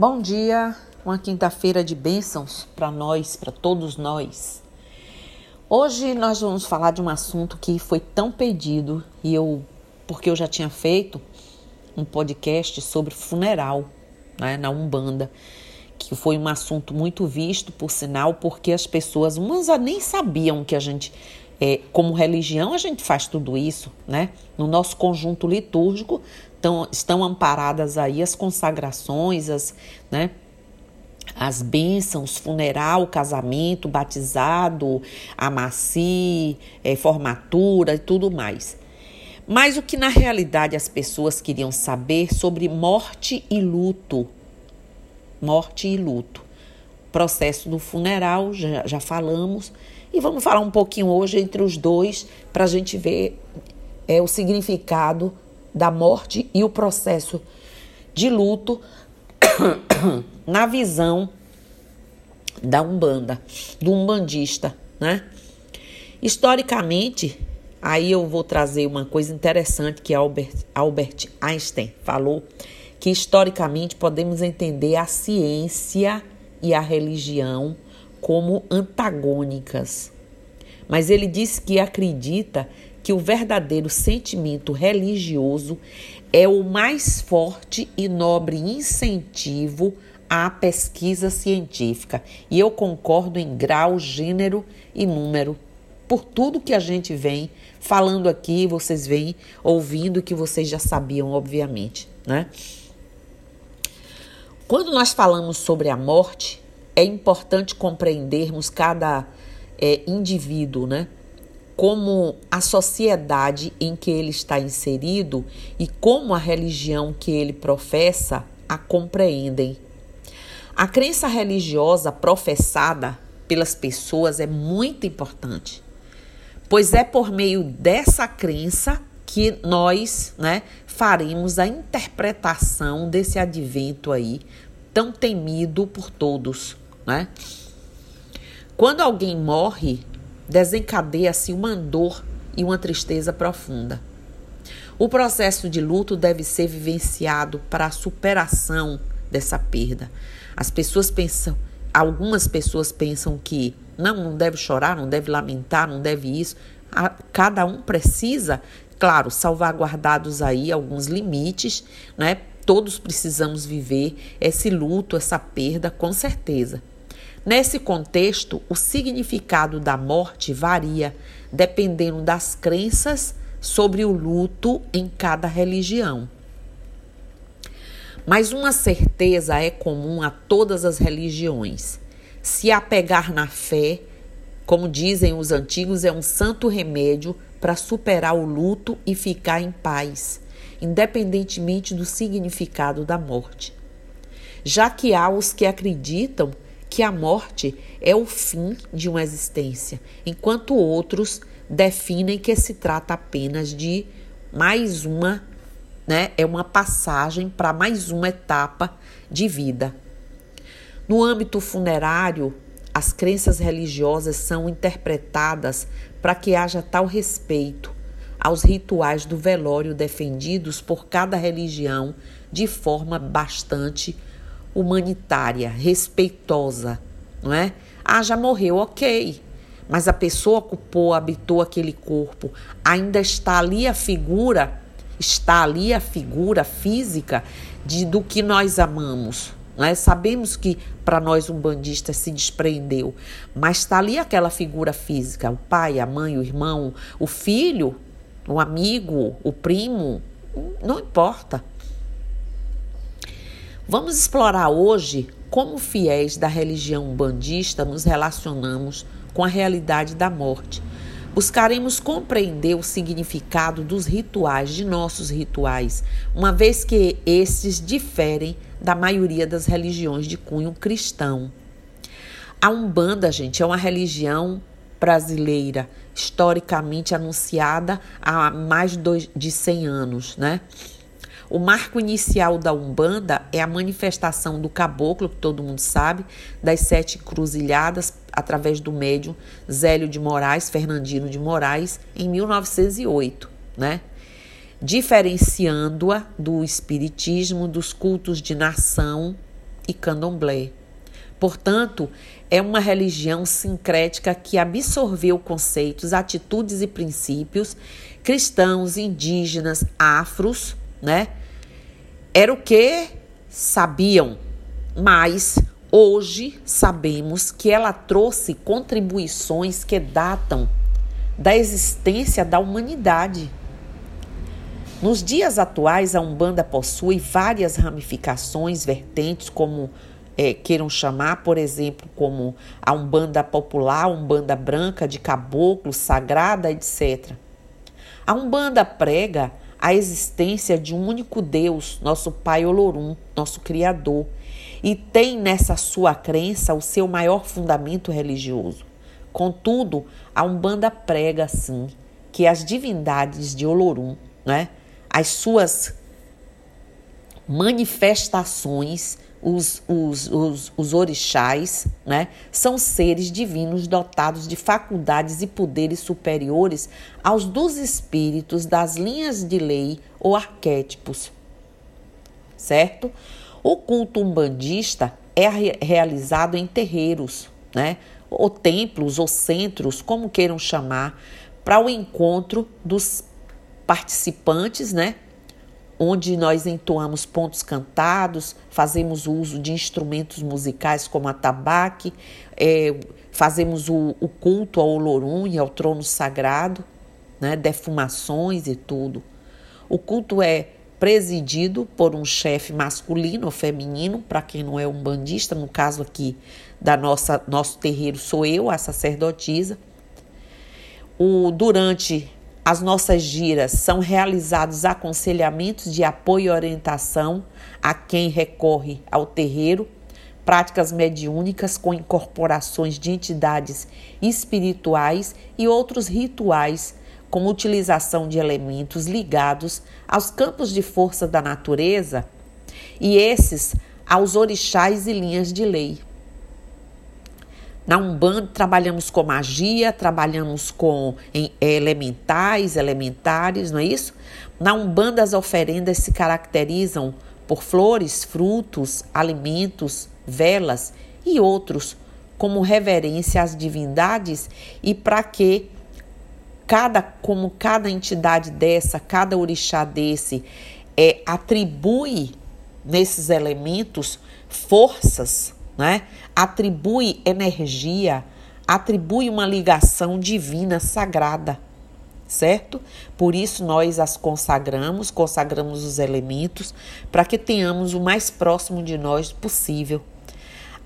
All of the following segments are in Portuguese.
Bom dia, uma quinta-feira de bênçãos para nós, para todos nós. Hoje nós vamos falar de um assunto que foi tão pedido e eu, porque eu já tinha feito um podcast sobre funeral né, na Umbanda, que foi um assunto muito visto, por sinal, porque as pessoas, umas nem sabiam que a gente, é, como religião, a gente faz tudo isso, né? No nosso conjunto litúrgico estão, estão amparadas aí as consagrações, as, né? as bênçãos, funeral, casamento, batizado, amaci, é, formatura e tudo mais. Mas o que na realidade as pessoas queriam saber sobre morte e luto. Morte e luto. Processo do funeral, já, já falamos. E vamos falar um pouquinho hoje entre os dois para a gente ver é, o significado da morte e o processo de luto na visão da Umbanda, do umbandista, né? Historicamente, Aí eu vou trazer uma coisa interessante que Albert, Albert Einstein falou, que historicamente podemos entender a ciência e a religião como antagônicas. Mas ele disse que acredita que o verdadeiro sentimento religioso é o mais forte e nobre incentivo à pesquisa científica. E eu concordo em grau, gênero e número por tudo que a gente vem falando aqui, vocês vêm ouvindo que vocês já sabiam, obviamente, né? Quando nós falamos sobre a morte, é importante compreendermos cada é, indivíduo, né? Como a sociedade em que ele está inserido e como a religião que ele professa a compreendem. A crença religiosa professada pelas pessoas é muito importante pois é por meio dessa crença que nós, né, faremos a interpretação desse advento aí tão temido por todos, né? Quando alguém morre, desencadeia-se uma dor e uma tristeza profunda. O processo de luto deve ser vivenciado para a superação dessa perda. As pessoas pensam, algumas pessoas pensam que não, não deve chorar, não deve lamentar, não deve isso. A, cada um precisa, claro, salvaguardados aí alguns limites, né? Todos precisamos viver esse luto, essa perda, com certeza. Nesse contexto, o significado da morte varia dependendo das crenças sobre o luto em cada religião. Mas uma certeza é comum a todas as religiões se apegar na fé, como dizem os antigos, é um santo remédio para superar o luto e ficar em paz, independentemente do significado da morte. Já que há os que acreditam que a morte é o fim de uma existência, enquanto outros definem que se trata apenas de mais uma, né, é uma passagem para mais uma etapa de vida. No âmbito funerário, as crenças religiosas são interpretadas para que haja tal respeito aos rituais do velório defendidos por cada religião de forma bastante humanitária, respeitosa, não é? Ah, já morreu, ok. Mas a pessoa ocupou, habitou aquele corpo, ainda está ali a figura, está ali a figura física de do que nós amamos, né? Sabemos que para nós um bandista se despreendeu, mas está ali aquela figura física: o pai, a mãe, o irmão, o filho, o amigo, o primo, não importa. Vamos explorar hoje como fiéis da religião bandista nos relacionamos com a realidade da morte. Buscaremos compreender o significado dos rituais, de nossos rituais, uma vez que esses diferem da maioria das religiões de cunho cristão. A Umbanda, gente, é uma religião brasileira, historicamente anunciada há mais de 100 anos, né? O marco inicial da Umbanda é a manifestação do caboclo, que todo mundo sabe, das sete cruzilhadas através do médium Zélio de Moraes, Fernandino de Moraes, em 1908, né? diferenciando-a do espiritismo, dos cultos de nação, e candomblé. Portanto, é uma religião sincrética que absorveu conceitos, atitudes e princípios cristãos, indígenas, afros, né? Era o que sabiam, mas hoje sabemos que ela trouxe contribuições que datam da existência da humanidade. Nos dias atuais, a Umbanda possui várias ramificações, vertentes, como é, queiram chamar, por exemplo, como a Umbanda popular, Umbanda branca, de caboclo, sagrada, etc. A Umbanda prega a existência de um único Deus, nosso Pai Olorum, nosso Criador, e tem nessa sua crença o seu maior fundamento religioso. Contudo, a Umbanda prega, sim, que as divindades de Olorum, né, as suas manifestações, os, os, os, os orixás, né, são seres divinos dotados de faculdades e poderes superiores aos dos espíritos das linhas de lei ou arquétipos. Certo? O culto umbandista é realizado em terreiros, né? ou templos, ou centros, como queiram chamar, para o encontro dos participantes, né? Onde nós entoamos pontos cantados, fazemos uso de instrumentos musicais como a tabaque, é, fazemos o, o, culto ao Olorum e ao trono sagrado, né? Defumações e tudo. O culto é presidido por um chefe masculino ou feminino, para quem não é um bandista, no caso aqui da nossa nosso terreiro sou eu, a sacerdotisa. O durante as nossas giras são realizados aconselhamentos de apoio e orientação a quem recorre ao terreiro, práticas mediúnicas com incorporações de entidades espirituais e outros rituais com utilização de elementos ligados aos campos de força da natureza e esses aos orixás e linhas de lei. Na Umbanda trabalhamos com magia, trabalhamos com elementais, elementares, não é isso? Na Umbanda as oferendas se caracterizam por flores, frutos, alimentos, velas e outros, como reverência às divindades e para que cada como cada entidade dessa, cada orixá desse é, atribui nesses elementos forças, né? atribui energia, atribui uma ligação divina sagrada, certo? Por isso nós as consagramos, consagramos os elementos para que tenhamos o mais próximo de nós possível.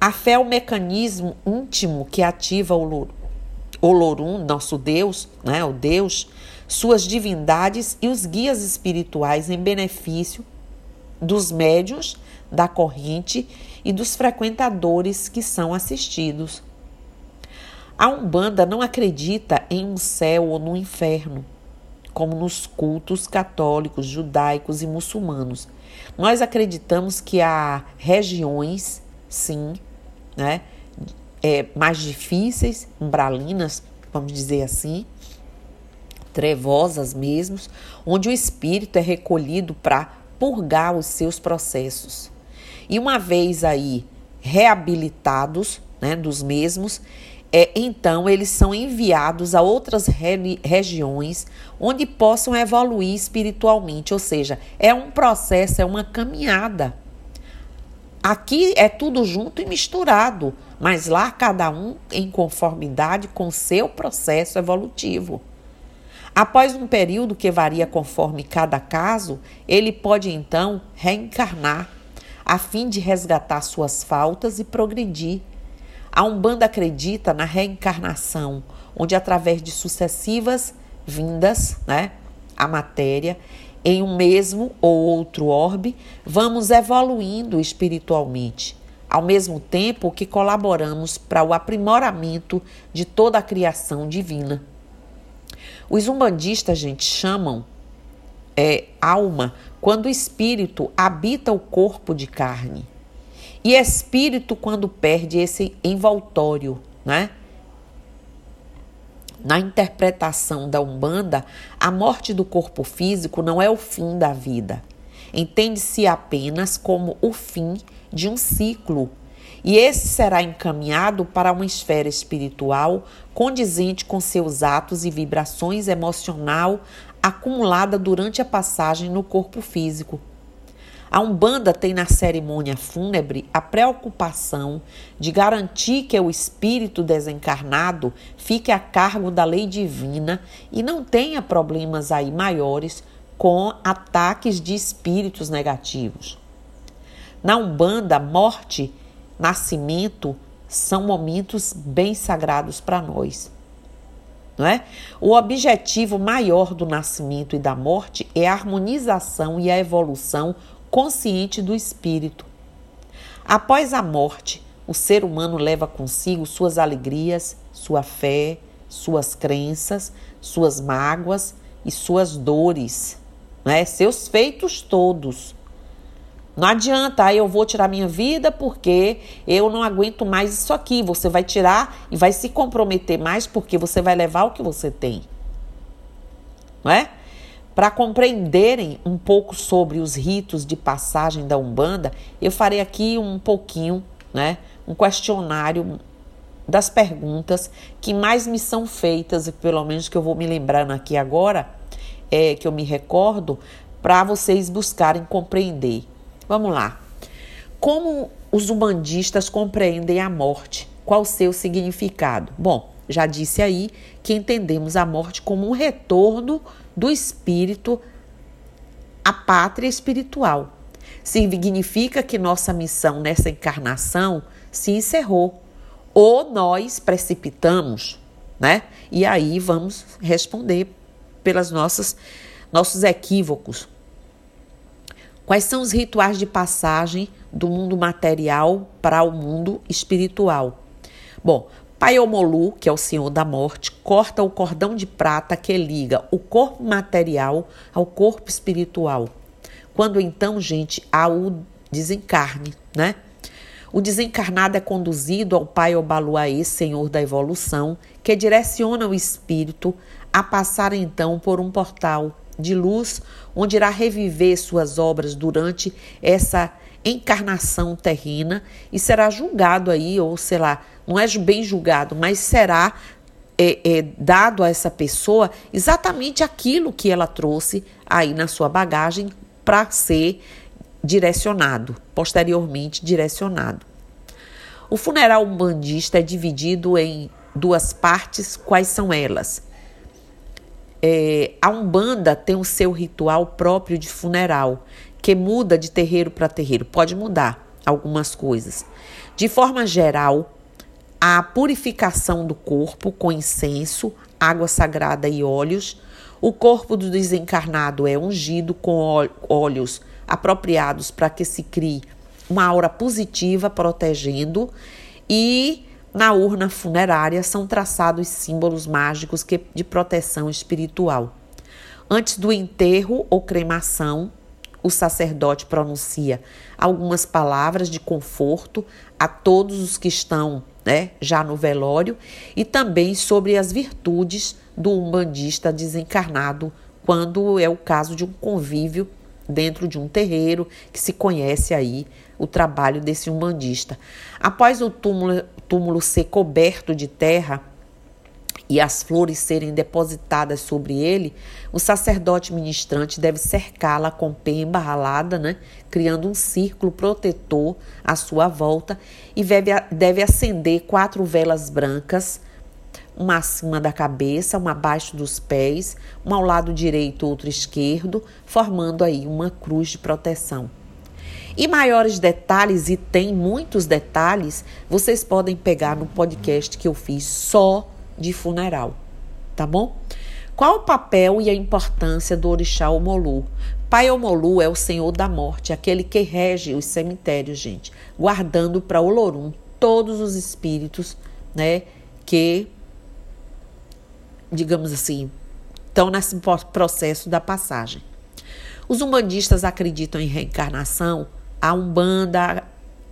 A fé é o mecanismo íntimo que ativa o Olorum, nosso Deus, né, o Deus, suas divindades e os guias espirituais em benefício dos médios da corrente e dos frequentadores que são assistidos. A Umbanda não acredita em um céu ou no inferno, como nos cultos católicos, judaicos e muçulmanos. Nós acreditamos que há regiões, sim, né, é, mais difíceis, umbralinas, vamos dizer assim, trevosas mesmo, onde o espírito é recolhido para purgar os seus processos. E uma vez aí reabilitados né, dos mesmos, é, então eles são enviados a outras re regiões onde possam evoluir espiritualmente, ou seja, é um processo, é uma caminhada. Aqui é tudo junto e misturado, mas lá cada um em conformidade com seu processo evolutivo. Após um período que varia conforme cada caso, ele pode então reencarnar, a fim de resgatar suas faltas e progredir. A Umbanda acredita na reencarnação, onde através de sucessivas vindas, né, a matéria, em um mesmo ou outro orbe, vamos evoluindo espiritualmente, ao mesmo tempo que colaboramos para o aprimoramento de toda a criação divina. Os umbandistas, gente, chamam é, alma quando o espírito habita o corpo de carne. E espírito quando perde esse envoltório, né? Na interpretação da Umbanda, a morte do corpo físico não é o fim da vida. entende-se apenas como o fim de um ciclo, e esse será encaminhado para uma esfera espiritual condizente com seus atos e vibrações emocional acumulada durante a passagem no corpo físico. A Umbanda tem na cerimônia fúnebre a preocupação de garantir que o espírito desencarnado fique a cargo da lei divina e não tenha problemas aí maiores com ataques de espíritos negativos. Na Umbanda, morte, nascimento são momentos bem sagrados para nós. Não é? O objetivo maior do nascimento e da morte é a harmonização e a evolução consciente do espírito. Após a morte, o ser humano leva consigo suas alegrias, sua fé, suas crenças, suas mágoas e suas dores, né? seus feitos todos. Não adianta, aí eu vou tirar minha vida porque eu não aguento mais isso aqui. Você vai tirar e vai se comprometer mais porque você vai levar o que você tem. Não é? Para compreenderem um pouco sobre os ritos de passagem da Umbanda, eu farei aqui um pouquinho, né, um questionário das perguntas que mais me são feitas, e pelo menos que eu vou me lembrando aqui agora, é, que eu me recordo, para vocês buscarem compreender. Vamos lá. Como os umbandistas compreendem a morte? Qual o seu significado? Bom, já disse aí que entendemos a morte como um retorno do espírito à pátria espiritual. Significa que nossa missão nessa encarnação se encerrou ou nós precipitamos, né? E aí vamos responder pelas nossas nossos equívocos. Quais são os rituais de passagem do mundo material para o mundo espiritual? Bom, Paiomolu, que é o senhor da morte, corta o cordão de prata que liga o corpo material ao corpo espiritual. Quando então, gente, há o desencarne, né? O desencarnado é conduzido ao Pai Obaluaê, Senhor da Evolução, que direciona o espírito a passar então por um portal de luz, onde irá reviver suas obras durante essa encarnação terrena e será julgado aí, ou sei lá, não é bem julgado, mas será é, é, dado a essa pessoa exatamente aquilo que ela trouxe aí na sua bagagem para ser direcionado, posteriormente direcionado. O funeral umbandista é dividido em duas partes, quais são elas? É, a Umbanda tem o seu ritual próprio de funeral, que muda de terreiro para terreiro, pode mudar algumas coisas. De forma geral, a purificação do corpo com incenso, água sagrada e óleos. O corpo do desencarnado é ungido com óleos apropriados para que se crie uma aura positiva protegendo e na urna funerária são traçados símbolos mágicos que, de proteção espiritual. Antes do enterro ou cremação, o sacerdote pronuncia algumas palavras de conforto a todos os que estão né, já no velório e também sobre as virtudes do umbandista desencarnado, quando é o caso de um convívio dentro de um terreiro que se conhece aí o trabalho desse umbandista. Após o túmulo, túmulo ser coberto de terra, e as flores serem depositadas sobre ele, o sacerdote ministrante deve cercá-la com pemba ralada, né, criando um círculo protetor à sua volta e deve, deve acender quatro velas brancas, uma acima da cabeça, uma abaixo dos pés, uma ao lado direito, outra esquerdo, formando aí uma cruz de proteção. E maiores detalhes, e tem muitos detalhes, vocês podem pegar no podcast que eu fiz só de funeral, tá bom? Qual o papel e a importância do orixá Omolu? Pai Omolu é o senhor da morte, aquele que rege os cemitérios, gente, guardando para Olorum todos os espíritos, né, que digamos assim, estão nesse processo da passagem. Os umbandistas acreditam em reencarnação, a Umbanda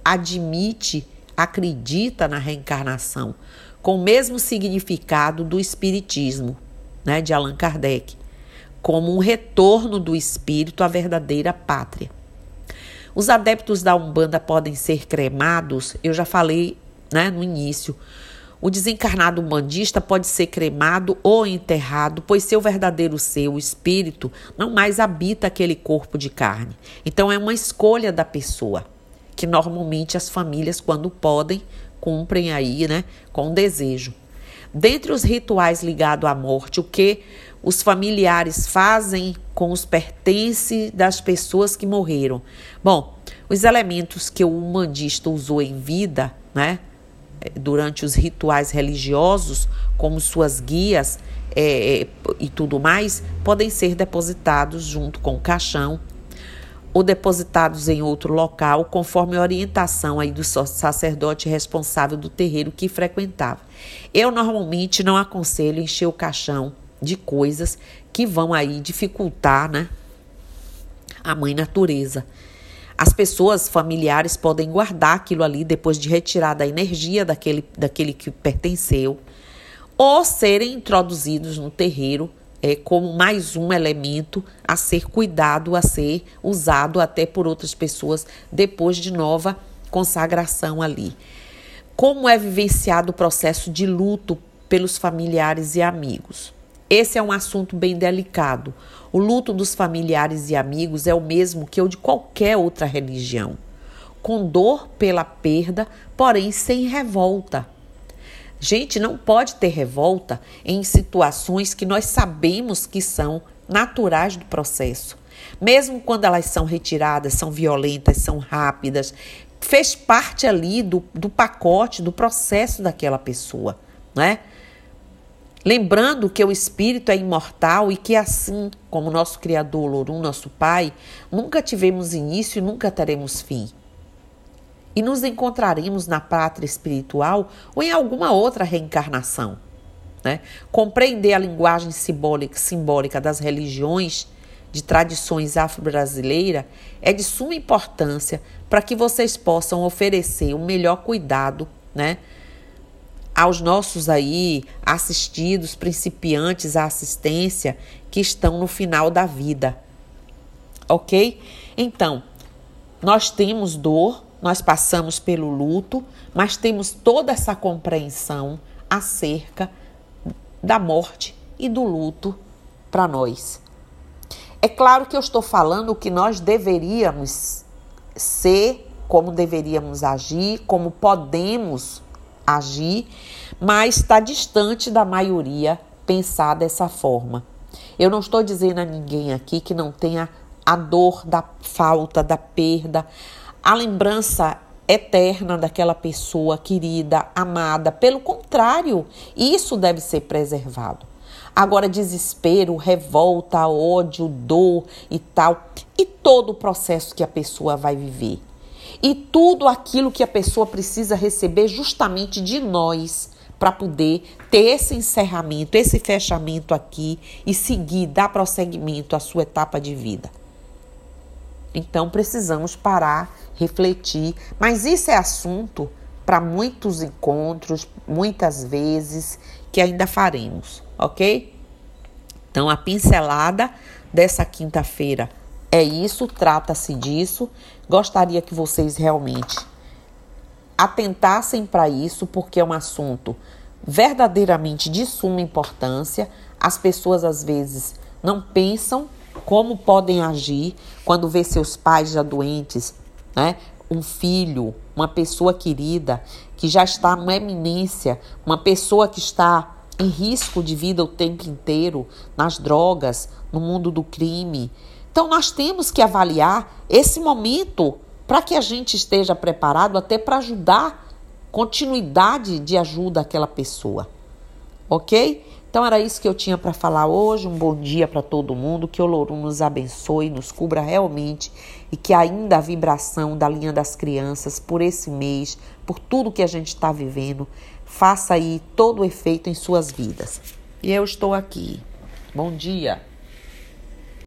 admite, acredita na reencarnação, com o mesmo significado do Espiritismo, né, de Allan Kardec. como um retorno do espírito à verdadeira pátria. Os adeptos da Umbanda podem ser cremados, eu já falei né, no início. O desencarnado umbandista pode ser cremado ou enterrado, pois seu verdadeiro ser, o espírito, não mais habita aquele corpo de carne. Então é uma escolha da pessoa, que normalmente as famílias, quando podem, cumprem aí, né, com desejo. Dentre os rituais ligados à morte, o que os familiares fazem com os pertences das pessoas que morreram? Bom, os elementos que o humanista usou em vida, né, durante os rituais religiosos, como suas guias é, e tudo mais, podem ser depositados junto com o caixão ou depositados em outro local, conforme a orientação aí do sacerdote responsável do terreiro que frequentava. Eu normalmente não aconselho encher o caixão de coisas que vão aí dificultar, né, a mãe natureza. As pessoas familiares podem guardar aquilo ali depois de retirar da energia daquele, daquele que pertenceu, ou serem introduzidos no terreiro é, como mais um elemento a ser cuidado, a ser usado até por outras pessoas depois de nova consagração ali. Como é vivenciado o processo de luto pelos familiares e amigos? Esse é um assunto bem delicado. O luto dos familiares e amigos é o mesmo que o de qualquer outra religião, com dor pela perda, porém sem revolta. Gente, não pode ter revolta em situações que nós sabemos que são naturais do processo. Mesmo quando elas são retiradas, são violentas, são rápidas, fez parte ali do, do pacote, do processo daquela pessoa, né? Lembrando que o espírito é imortal e que, assim como nosso Criador, Lorum, nosso Pai, nunca tivemos início e nunca teremos fim e nos encontraremos na pátria espiritual ou em alguma outra reencarnação. Né? Compreender a linguagem simbólica, simbólica das religiões de tradições afro-brasileiras é de suma importância para que vocês possam oferecer o melhor cuidado né, aos nossos aí assistidos, principiantes à assistência que estão no final da vida. Ok? Então, nós temos dor, nós passamos pelo luto, mas temos toda essa compreensão acerca da morte e do luto para nós. É claro que eu estou falando que nós deveríamos ser, como deveríamos agir, como podemos agir, mas está distante da maioria pensar dessa forma. Eu não estou dizendo a ninguém aqui que não tenha a dor da falta, da perda, a lembrança eterna daquela pessoa querida, amada. Pelo contrário, isso deve ser preservado. Agora, desespero, revolta, ódio, dor e tal, e todo o processo que a pessoa vai viver. E tudo aquilo que a pessoa precisa receber justamente de nós para poder ter esse encerramento, esse fechamento aqui e seguir, dar prosseguimento à sua etapa de vida. Então precisamos parar, refletir, mas isso é assunto para muitos encontros, muitas vezes que ainda faremos, ok? Então a pincelada dessa quinta-feira é isso, trata-se disso. Gostaria que vocês realmente atentassem para isso, porque é um assunto verdadeiramente de suma importância. As pessoas às vezes não pensam como podem agir quando vê seus pais já doentes, né? Um filho, uma pessoa querida que já está numa eminência, uma pessoa que está em risco de vida o tempo inteiro, nas drogas, no mundo do crime. Então nós temos que avaliar esse momento para que a gente esteja preparado até para ajudar continuidade de ajuda àquela pessoa. OK? Então era isso que eu tinha para falar hoje. Um bom dia para todo mundo. Que o Lorum nos abençoe, nos cubra realmente e que ainda a vibração da linha das crianças por esse mês, por tudo que a gente está vivendo, faça aí todo o efeito em suas vidas. E eu estou aqui. Bom dia.